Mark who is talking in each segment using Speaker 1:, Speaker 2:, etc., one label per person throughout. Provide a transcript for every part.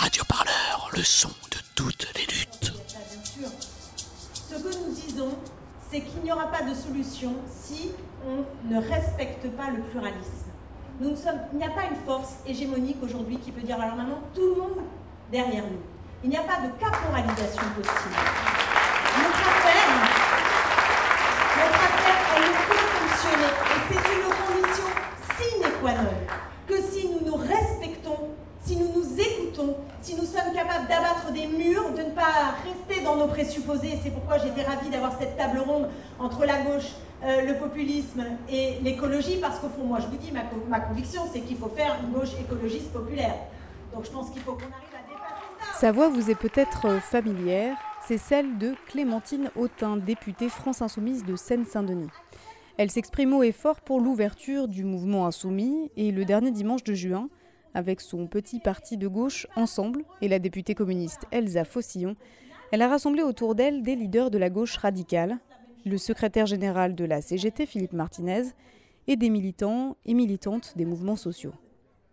Speaker 1: Radio Parleur, le son de toutes les luttes.
Speaker 2: Ce que nous disons, c'est qu'il n'y aura pas de solution si on ne respecte pas le pluralisme. Nous sommes, il n'y a pas une force hégémonique aujourd'hui qui peut dire alors maintenant tout le monde derrière nous. Il n'y a pas de caporalisation possible. Notre affaire, notre affaire, elle ne peut fonctionner. Et c'est une condition sine qua non que si écoutons, si nous sommes capables d'abattre des murs, de ne pas rester dans nos présupposés, c'est pourquoi j'étais ravie d'avoir cette table ronde entre la gauche, euh, le populisme et l'écologie, parce qu'au fond, moi je vous dis, ma, ma conviction, c'est qu'il faut faire une gauche écologiste populaire. Donc je pense qu'il faut qu'on arrive à dépasser ça.
Speaker 3: Sa voix vous est peut-être familière, c'est celle de Clémentine Autain, députée France Insoumise de Seine-Saint-Denis. Elle s'exprime haut et fort pour l'ouverture du mouvement insoumis et le dernier dimanche de juin, avec son petit parti de gauche Ensemble et la députée communiste Elsa Fossillon, elle a rassemblé autour d'elle des leaders de la gauche radicale, le secrétaire général de la CGT Philippe Martinez et des militants et militantes des mouvements sociaux.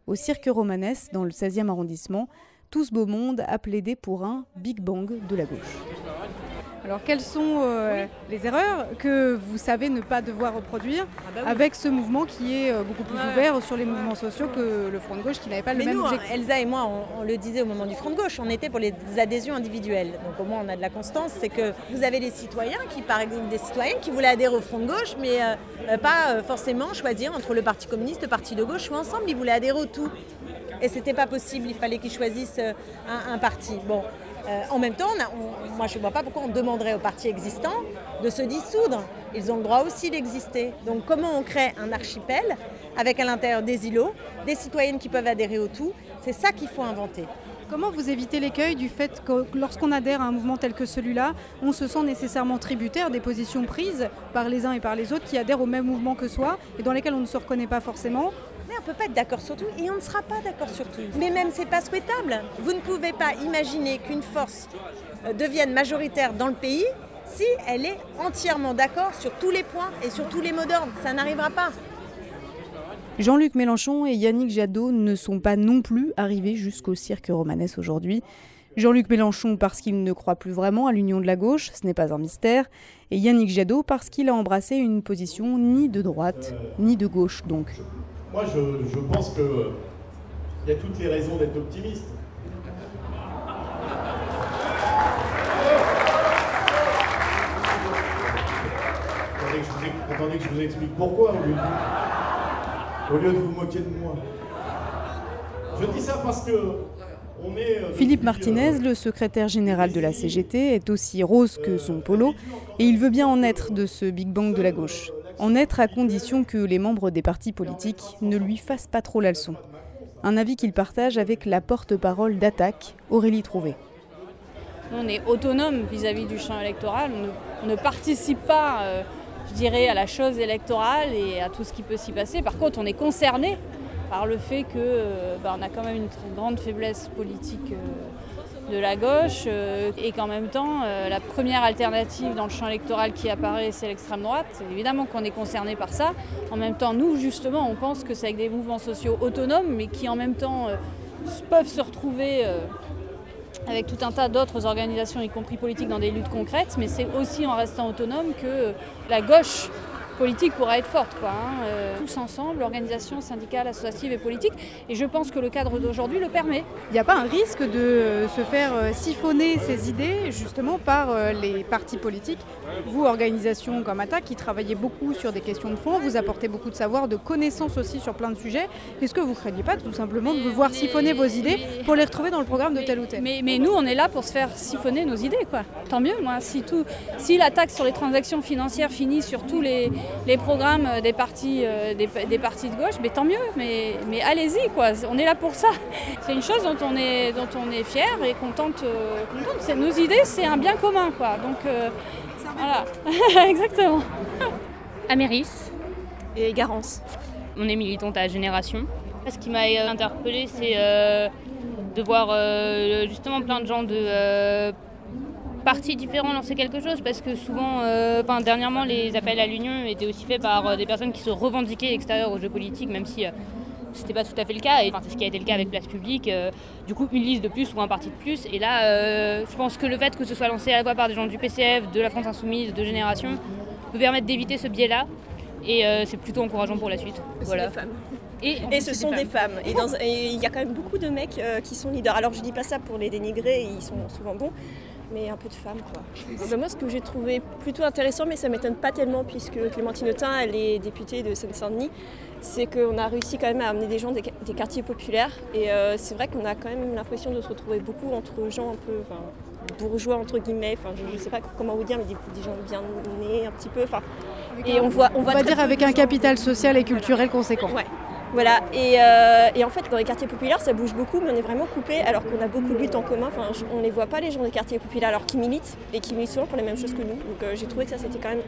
Speaker 3: Au Cirque Romanès, dans le 16e arrondissement, tout ce beau monde a plaidé pour un Big Bang de la gauche. Alors quelles sont euh, les erreurs que vous savez ne pas devoir reproduire
Speaker 4: Ah bah oui.
Speaker 3: avec ce mouvement qui est euh, beaucoup plus
Speaker 4: Ouais.
Speaker 3: ouvert sur les mouvements sociaux que le Front de gauche qui n'avait pas le même
Speaker 4: nous, hein,
Speaker 3: objectif
Speaker 4: Elsa et moi, on, on le disait au moment du Front de gauche, on était pour les adhésions individuelles. Donc au moins on a de la constance, c'est que vous avez des citoyens qui, par exemple, des citoyens qui voulaient adhérer au Front de gauche, mais euh, pas forcément choisir entre le Parti communiste, le Parti de gauche ou ensemble, ils voulaient adhérer au tout. Et c'était pas possible, il fallait qu'ils choisissent un, un parti. Bon. Euh, en même temps, moi je ne vois pas pourquoi on demanderait aux partis existants de se dissoudre. Ils ont le droit aussi d'exister. Donc comment on crée un archipel avec à l'intérieur des îlots, des citoyennes qui peuvent adhérer au tout? C'est ça qu'il faut inventer.
Speaker 3: Comment vous évitez l'écueil du fait que lorsqu'on adhère à un mouvement tel que celui-là, on se sent nécessairement tributaire des positions prises par les uns et par les autres qui adhèrent au même mouvement que soi et dans lesquelles on ne se reconnaît pas forcément?
Speaker 4: Mais on ne peut pas être d'accord sur tout et on ne sera pas d'accord sur tout. Mais même c'est pas souhaitable. Vous ne pouvez pas imaginer qu'une force euh, devienne majoritaire dans le pays si elle est entièrement d'accord sur tous les points et sur tous les mots d'ordre. Ça n'arrivera pas.
Speaker 3: Jean-Luc Mélenchon et Yannick Jadot ne sont pas non plus arrivés jusqu'au cirque romanesque aujourd'hui. Jean-Luc Mélenchon parce qu'il ne croit plus vraiment à l'union de la gauche, ce n'est pas un mystère, et Yannick Jadot parce qu'il a embrassé une position ni de droite, ni de gauche donc.
Speaker 5: Moi, je, je pense qu'il y a toutes les raisons d'être optimiste. Attendez que, je vous, ex- attendez que je vous explique pourquoi, au lieu, de vous, au lieu de vous moquer de moi. Je dis ça parce que euh,
Speaker 3: Philippe
Speaker 5: depuis,
Speaker 3: Martinez,
Speaker 5: euh,
Speaker 3: le secrétaire général de la CGT, est aussi rose que son polo et il veut bien en être de ce Big Bang de la gauche. En être à condition que les membres des partis politiques ne lui fassent pas trop la leçon. Un avis qu'il partage avec la porte-parole d'Attaque, Aurélie Trouvé.
Speaker 6: On est autonome vis-à-vis du champ électoral. On ne, participe pas, euh, je dirais, à la chose électorale et à tout ce qui peut s'y passer. Par contre, on est concerné par le fait que euh, bah, a quand même une grande faiblesse politique euh, de la gauche euh, et qu'en même temps, euh, la première alternative dans le champ électoral qui apparaît, c'est l'extrême droite. Évidemment qu'on est concerné par ça. En même temps, nous, justement, on pense que c'est avec des mouvements sociaux autonomes, mais qui en même temps euh, peuvent se retrouver. avec tout un tas d'autres organisations, y compris politiques, dans des luttes concrètes, mais c'est aussi en restant autonome que la gauche politique pourra être forte. Quoi, hein. Euh, tous ensemble, organisations syndicales, associatives et politiques. Et je pense que le cadre d'aujourd'hui le permet.
Speaker 3: Il n'y a pas un risque de euh, se faire euh, siphonner ces idées justement par les partis politiques Vous, organisation comme Attaque, qui travaillez beaucoup sur des questions de fond, vous apportez beaucoup de savoir, de connaissances aussi sur plein de sujets. Est-ce que vous ne craignez pas tout simplement de vous voir siphonner vos idées pour les retrouver dans le programme de tel ou tel?
Speaker 6: Mais, mais nous, on est là pour se faire siphonner nos idées, quoi. Tant mieux, moi. Si, tout, si la taxe sur les transactions financières finit sur tous les, les programmes des partis, euh, des, des partis de gauche, mais tant mieux. Mais, mais allez-y, quoi. On est là pour ça. C'est une chose dont on est, dont on est fier et contente. euh, contente. C'est- Nos idées, c'est un bien commun, quoi. Donc, euh, voilà. Exactement.
Speaker 7: Améris et Garance. On est militante à Génération. Ce qui m'a euh, interpellée, c'est euh, de voir euh, justement plein de gens de euh, partis différents lancer quelque chose parce que souvent, euh, enfin, dernièrement, les appels à l'union étaient aussi faits par euh, des personnes qui se revendiquaient extérieures aux jeux politiques, même si euh, c'était pas tout à fait le cas, et c'est ce qui a été le cas avec Place Publique. du coup, une liste de plus ou un parti de plus. Et là, je pense que le fait que ce soit lancé à la fois par des gens du PCF, de la France Insoumise, de Génération, peut permettre d'éviter ce biais-là. Et c'est plutôt encourageant pour la suite.
Speaker 8: Voilà. femmes. Et, ce sont des femmes. Et il y a quand même beaucoup de mecs qui sont leaders. Alors je dis pas ça pour les dénigrer, ils sont souvent bons mais un peu de femmes quoi. Bah, moi ce que j'ai trouvé plutôt intéressant, mais ça m'étonne pas tellement puisque Clémentine Autain elle est députée de Seine-Saint-Denis, c'est qu'on a réussi quand même à amener des gens des, quartiers populaires. Et euh, c'est vrai qu'on a quand même l'impression de se retrouver beaucoup entre gens un peu bourgeois entre guillemets, enfin je, ne sais pas comment vous dire, mais des, gens bien nés un petit peu, enfin.
Speaker 3: Et on voit on, va dire avec un capital social et culturel conséquent.
Speaker 8: Voilà, euh, et, en fait, dans les quartiers populaires, ça bouge beaucoup, mais on est vraiment coupé, alors qu'on a beaucoup de luttes en commun. Enfin, on ne les voit pas, les gens des quartiers populaires, alors qu'ils militent, et qui militent souvent pour les mêmes choses que nous. Donc euh, j'ai trouvé que ça, c'était quand même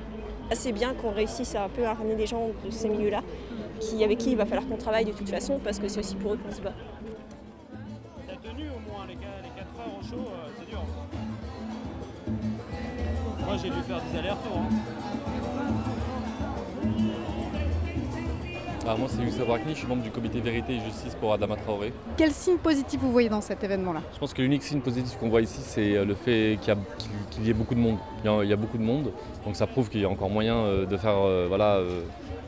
Speaker 8: assez bien qu'on réussisse un peu à ramener des gens de ces milieux-là, qui, avec qui il va falloir qu'on travaille de toute façon, parce que c'est aussi pour eux qu'on se bat.
Speaker 9: La tenue, au moins, les, 4 heures au chaud, euh, c'est dur. Moi, j'ai dû faire des allers-retours. Hein.
Speaker 10: Moi c'est Youssef Brakni, je suis membre du comité Vérité et Justice pour Adama Traoré.
Speaker 3: Quel signe positif vous voyez dans cet événement-là?
Speaker 10: Je pense que l'unique signe positif qu'on voit ici c'est euh, le fait qu'il y, ait beaucoup de monde. Il y, a, beaucoup de monde, donc ça prouve qu'il y a encore moyen euh, de faire euh, voilà,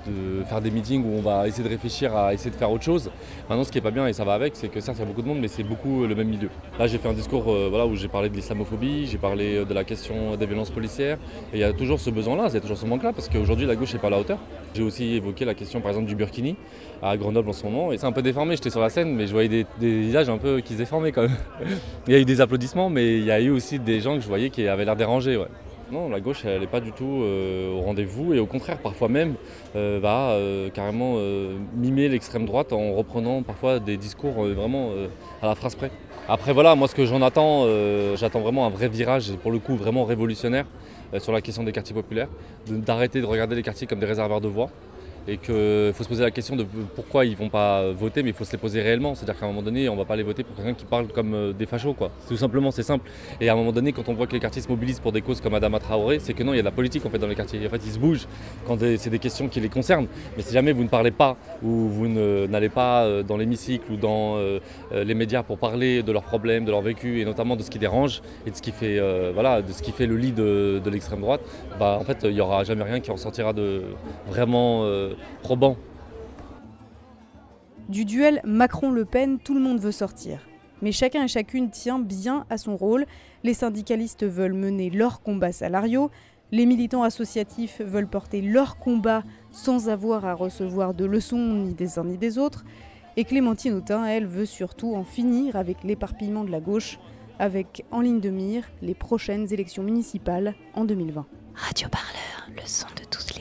Speaker 10: de faire des meetings où on va essayer de réfléchir à essayer de faire autre chose. Maintenant, ce qui est pas bien, et ça va avec, c'est que certes, il y a beaucoup de monde, mais c'est beaucoup le même milieu. Là, j'ai fait un discours euh, voilà, où j'ai parlé de l'islamophobie, j'ai parlé euh, de la question des violences policières. Et il y a toujours ce besoin-là, il y a toujours ce manque-là, parce qu'aujourd'hui, la gauche n'est pas à la hauteur. J'ai aussi évoqué la question, par exemple, du Burkini à Grenoble en ce moment. Et c'est un peu déformé, j'étais sur la scène, mais je voyais des, visages un peu qui se déformaient quand même. il y a eu des applaudissements, mais il y a eu aussi des gens que je voyais qui avaient l'air dérangés. Non, la gauche, elle n'est pas du tout euh, au rendez-vous et au contraire, parfois même, euh, va euh, carrément mimer l'extrême droite en reprenant parfois des discours vraiment à la phrase près. Après, voilà, moi, ce que j'en attends, j'attends vraiment un vrai virage, pour le coup, vraiment révolutionnaire sur la question des quartiers populaires, d'arrêter de regarder les quartiers comme des réservoirs de voix et qu'il faut se poser la question de pourquoi ils vont pas voter, mais il faut se les poser réellement. C'est-à-dire qu'à un moment donné, on va pas les voter pour quelqu'un qui parle comme euh, des fachos, quoi. Tout simplement, c'est simple. Et à un moment donné, quand on voit que les quartiers se mobilisent pour des causes comme Adama Traoré, c'est que non, il y a de la politique en fait dans les quartiers. En fait, ils se bougent quand c'est des questions qui les concernent. Mais si jamais vous ne parlez pas ou vous n'allez pas euh, dans l'hémicycle ou dans euh, les médias pour parler de leurs problèmes, de leur vécu et notamment de ce qui dérange et de ce qui fait, voilà, de ce qui fait le lit de, l'extrême droite, bah en fait, il n'y aura jamais rien qui en sortira de vraiment probant.
Speaker 3: Du duel Macron-Le Pen, tout le monde veut sortir. Mais chacun et chacune tient bien à son rôle. Les syndicalistes veulent mener leurs combats salariaux, les militants associatifs veulent porter leur combat sans avoir à recevoir de leçons ni des uns ni des autres. Et Clémentine Autain, elle, veut surtout en finir avec l'éparpillement de la gauche, avec en ligne de mire les prochaines élections municipales en 2020.
Speaker 11: Radio Parleur, le son de toutes les.